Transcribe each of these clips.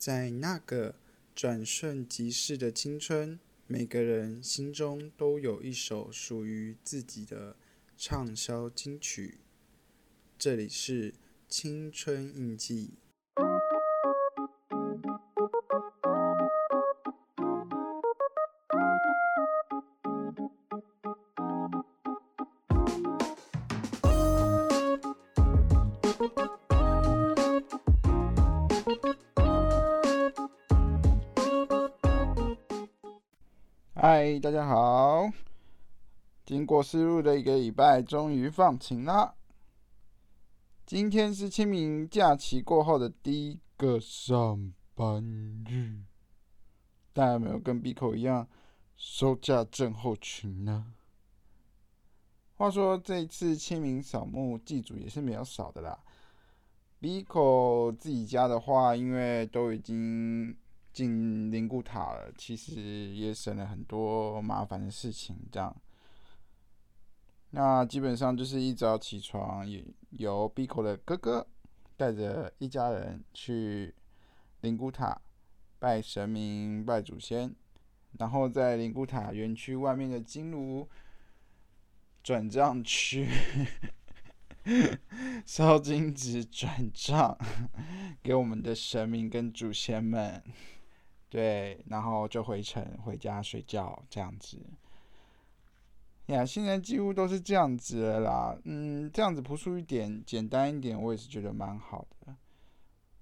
在那个转瞬即逝的青春，每个人心中都有一首属于自己的畅销金曲。这里是青春印记。嗨，大家好！经过思路的一个礼拜，终于放晴了。今天是清明假期过后的第一个上班日，大家有没有跟 B 口一样收假症候群呢？话说这次清明扫墓祭祖也是没有少的啦。B 口自己家的话，因为都已经。进灵骨塔了，其实也省了很多麻烦的事情。这样，那基本上就是一早起床，由 B 口的哥哥带着一家人去灵骨塔拜神明、拜祖先，然后在灵骨塔园区外面的金炉转账区 烧金纸转账 给我们的神明跟祖先们。对，然后就回城回家睡觉这样子。呀，现在几乎都是这样子啦。嗯，这样子朴素一点、简单一点，我也是觉得蛮好的。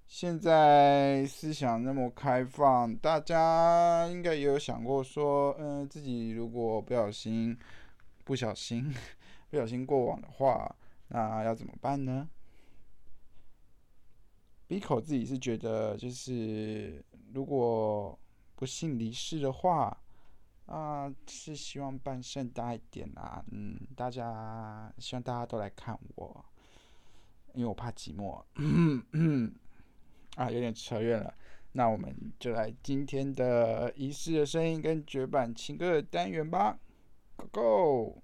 现在思想那么开放，大家应该也有想过说，嗯，自己如果不小心、不小心、不小心过往的话，那要怎么办呢？B 口自己是觉得，就是如果不幸离世的话，啊，是希望办盛大一点啊，嗯，大家希望大家都来看我，因为我怕寂寞，啊，有点扯远了，那我们就来今天的仪式的声音跟绝版情歌的单元吧，Go Go！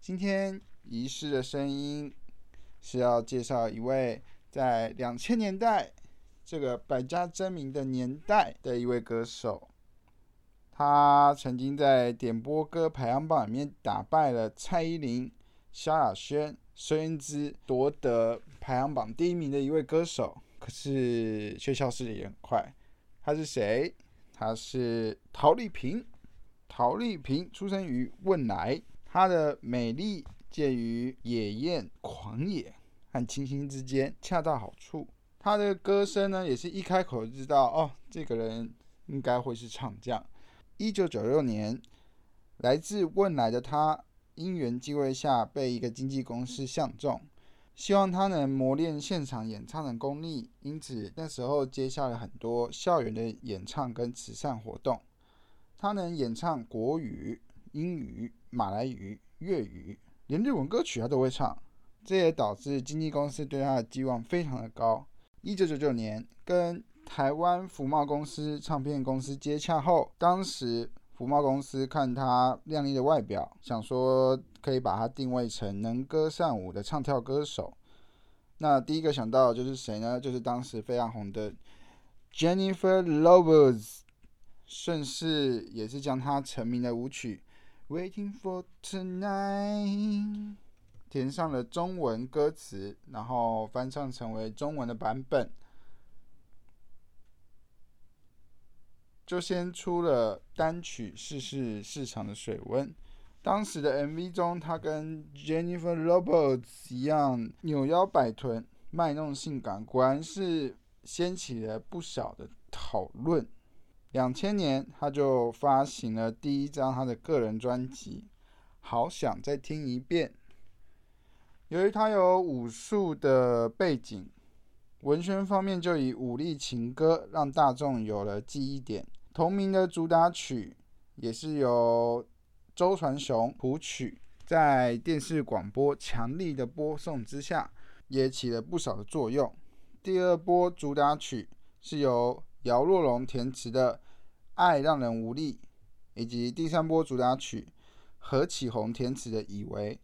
今天仪式的声音是要介绍一位。在两千年代这个百家争鸣的年代的一位歌手，他曾经在点播歌排行榜里面打败了蔡依林、萧亚轩、孙燕姿，夺得排行榜第一名的一位歌手。可是却消失的也很快。他是谁？他是陶丽萍。陶丽萍出生于汶莱，她的美丽介于野艳狂野。和清新之间恰到好处。他的歌声呢，也是一开口就知道哦，这个人应该会是唱将。一九九六年，来自汶莱的他，因缘际会下被一个经纪公司相中，希望他能磨练现场演唱的功力。因此那时候接下了很多校园的演唱跟慈善活动。他能演唱国语、英语、马来语、粤语，连日文歌曲他都会唱。这也导致经纪公司对他的寄望非常的高。一九九九年，跟台湾福茂公司唱片公司接洽后，当时福茂公司看他靓丽的外表，想说可以把他定位成能歌善舞的唱跳歌手。那第一个想到的就是谁呢？就是当时非常红的 Jennifer Lopez，顺势也是将他成名的舞曲《Waiting for Tonight》。填上了中文歌词，然后翻唱成为中文的版本，就先出了单曲试试市场的水温。当时的 MV 中，他跟 Jennifer Lopez 一样扭腰摆臀、卖弄性感，果然是掀起了不小的讨论。两千年，他就发行了第一张他的个人专辑《好想再听一遍》。由于他有武术的背景，文宣方面就以武力情歌让大众有了记忆点。同名的主打曲也是由周传雄谱曲，在电视广播强力的播送之下，也起了不少的作用。第二波主打曲是由姚若龙填词的《爱让人无力》，以及第三波主打曲何启宏填词的《以为》。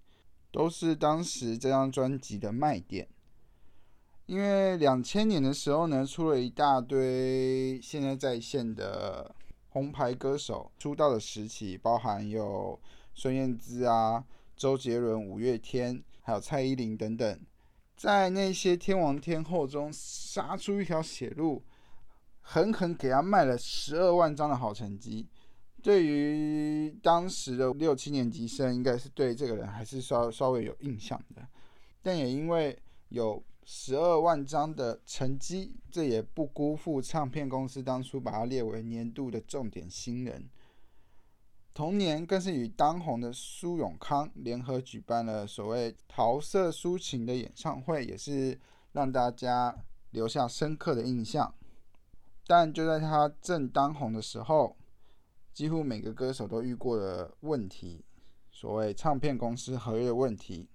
都是当时这张专辑的卖点。因为两千年的时候呢，出了一大堆现在在线的红牌歌手出道的时期，包含有孙燕姿啊、周杰伦、五月天，还有蔡依林等等，在那些天王天后中杀出一条血路，狠狠给他卖了十二万张的好成绩。对于当时的六七年级生，应该是对这个人还是稍稍微有印象的，但也因为有。十二万张的成绩，这也不辜负唱片公司当初把他列为年度的重点新人。同年，更是与当红的苏永康联合举办了所谓桃色抒情的演唱会，也是让大家留下深刻的印象。但就在他正当红的时候，几乎每个歌手都遇过的问题，所谓唱片公司合约问题。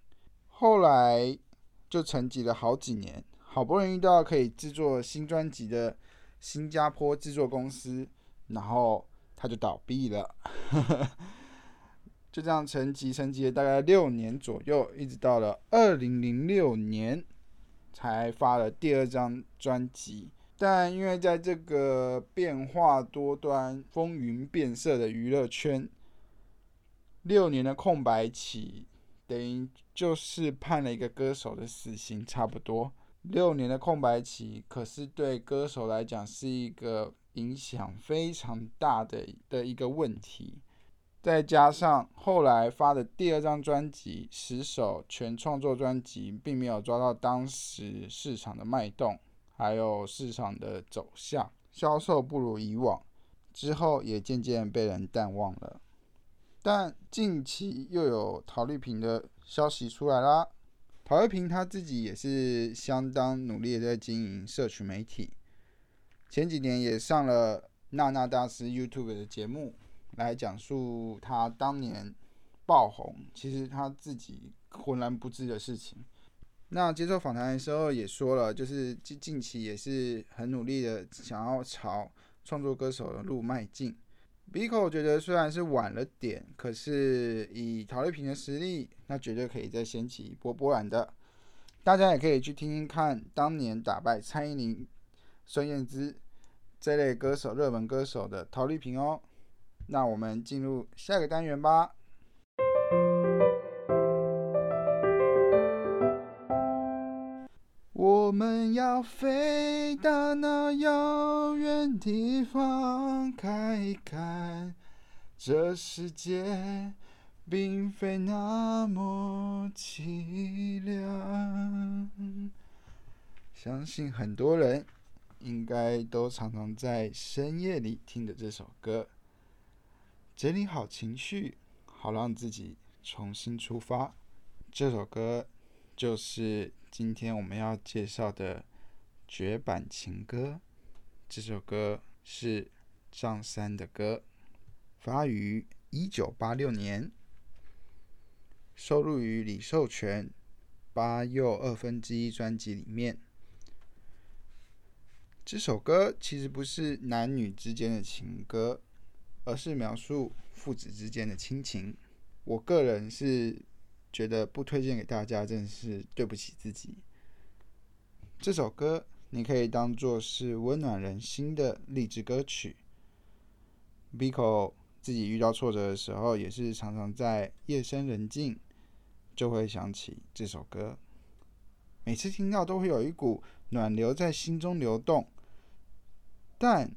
后来。就沉寂了好几年，好不容易遇到可以制作新专辑的新加坡制作公司，然后他就倒闭了。就这样沉寂沉寂了大概六年左右，一直到了二零零六年才发了第二张专辑。但因为在这个变化多端、风云变色的娱乐圈，六年的空白期。等于就是判了一个歌手的死刑，差不多六年的空白期，可是对歌手来讲是一个影响非常大的的一个问题。再加上后来发的第二张专辑《十首全创作专辑》，并没有抓到当时市场的脉动，还有市场的走向，销售不如以往，之后也渐渐被人淡忘了。但近期又有陶丽萍的消息出来啦。陶丽萍她自己也是相当努力的在经营社群媒体，前几年也上了娜娜大师 YouTube 的节目，来讲述她当年爆红，其实她自己浑然不知的事情。那接受访谈的时候也说了，就是近近期也是很努力的想要朝创作歌手的路迈进。Biko 觉得虽然是晚了点，可是以陶丽萍的实力，那绝对可以再掀起一波波澜的。大家也可以去听听看，当年打败蔡依林、孙燕姿这类歌手、热门歌手的陶丽萍哦。那我们进入下一个单元吧。我们要飞到那遥远地方看一看，这世界并非那么凄凉。相信很多人应该都常常在深夜里听着这首歌，整理好情绪，好让自己重新出发。这首歌就是。今天我们要介绍的绝版情歌，这首歌是张三的歌，发于一九八六年，收录于李寿全《八又二分之一》专辑里面。这首歌其实不是男女之间的情歌，而是描述父子之间的亲情。我个人是。觉得不推荐给大家，真是对不起自己。这首歌你可以当做是温暖人心的励志歌曲。Biko 自己遇到挫折的时候，也是常常在夜深人静就会想起这首歌，每次听到都会有一股暖流在心中流动。但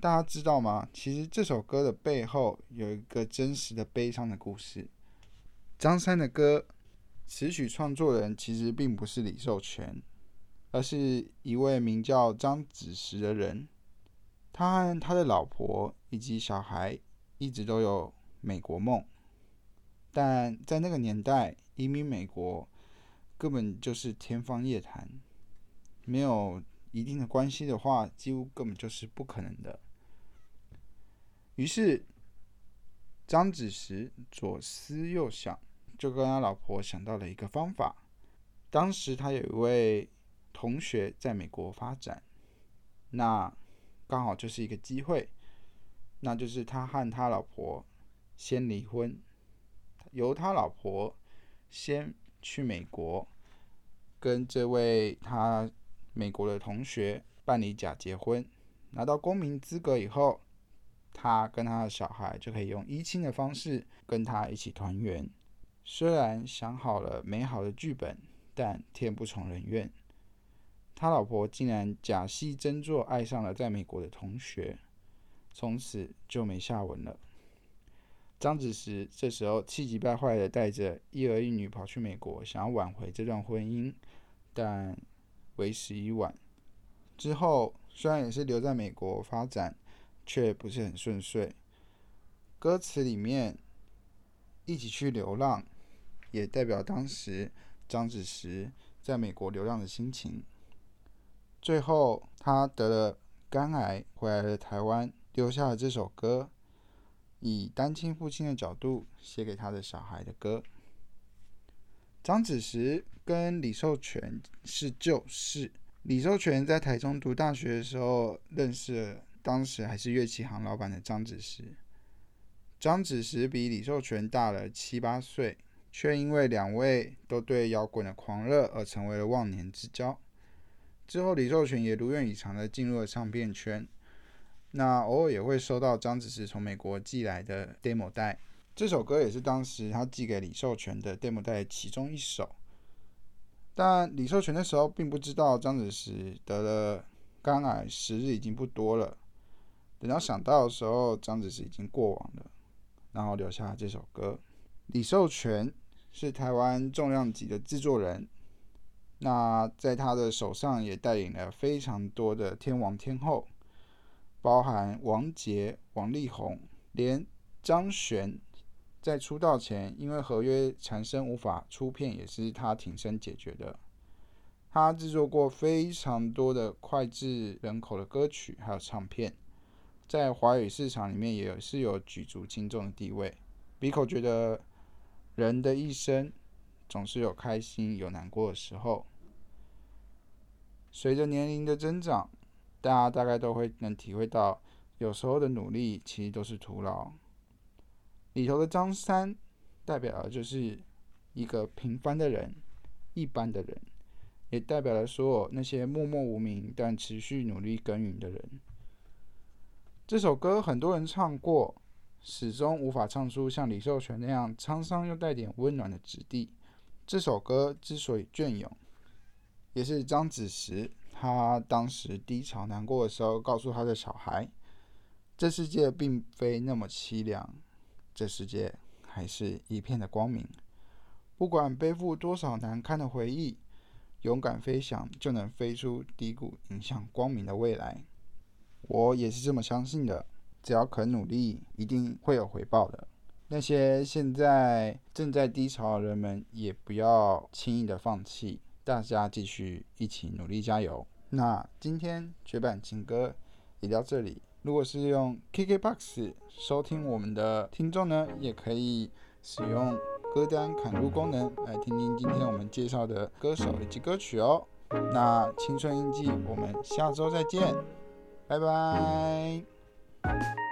大家知道吗？其实这首歌的背后有一个真实的悲伤的故事。张三的歌词曲创作人其实并不是李寿全，而是一位名叫张子时的人。他和他的老婆以及小孩一直都有美国梦，但在那个年代，移民美国根本就是天方夜谭，没有一定的关系的话，几乎根本就是不可能的。于是，张子时左思右想。就跟他老婆想到了一个方法。当时他有一位同学在美国发展，那刚好就是一个机会，那就是他和他老婆先离婚，由他老婆先去美国，跟这位他美国的同学办理假结婚，拿到公民资格以后，他跟他的小孩就可以用依亲的方式跟他一起团圆。虽然想好了美好的剧本，但天不从人愿，他老婆竟然假戏真做，爱上了在美国的同学，从此就没下文了。张子时这时候气急败坏的带着一儿一女跑去美国，想要挽回这段婚姻，但为时已晚。之后虽然也是留在美国发展，却不是很顺遂。歌词里面“一起去流浪”，也代表当时张子时在美国流浪的心情。最后他得了肝癌，回来了台湾，留下了这首歌。以单亲父亲的角度写给他的小孩的歌。张子时跟李寿全是旧识。李寿全在台中读大学的时候认识了当时还是乐器行老板的张子时。张子时比李寿全大了七八岁，却因为两位都对摇滚的狂热而成为了忘年之交。之后，李寿全也如愿以偿的进入了唱片圈。那偶尔也会收到张子时从美国寄来的 demo 带，这首歌也是当时他寄给李寿全的 demo 带其中一首。但李寿全那时候并不知道张子时得了肝癌，时日已经不多了。等到想到的时候，张子时已经过往了，然后留下了这首歌。李寿全是台湾重量级的制作人，那在他的手上也带领了非常多的天王天后。包含王杰、王力宏，连张悬在出道前因为合约缠身无法出片，也是他挺身解决的。他制作过非常多的脍炙人口的歌曲，还有唱片，在华语市场里面也是有举足轻重的地位。鼻口觉得人的一生总是有开心有难过的时候，随着年龄的增长。大家大概都会能体会到，有时候的努力其实都是徒劳。里头的张三，代表的就是一个平凡的人，一般的人，也代表了所有那些默默无名但持续努力耕耘的人。这首歌很多人唱过，始终无法唱出像李寿全那样沧桑又带点温暖的质地。这首歌之所以隽永，也是张子时。他当时低潮难过的时候，告诉他的小孩：“这世界并非那么凄凉，这世界还是一片的光明。不管背负多少难堪的回忆，勇敢飞翔就能飞出低谷，迎向光明的未来。”我也是这么相信的。只要肯努力，一定会有回报的。那些现在正在低潮的人们，也不要轻易的放弃。大家继续一起努力加油。那今天绝版情歌也到这里。如果是用 KKBOX 收听我们的听众呢，也可以使用歌单砍入功能来听听今天我们介绍的歌手以及歌曲哦。那青春印记，我们下周再见，拜拜。Bye.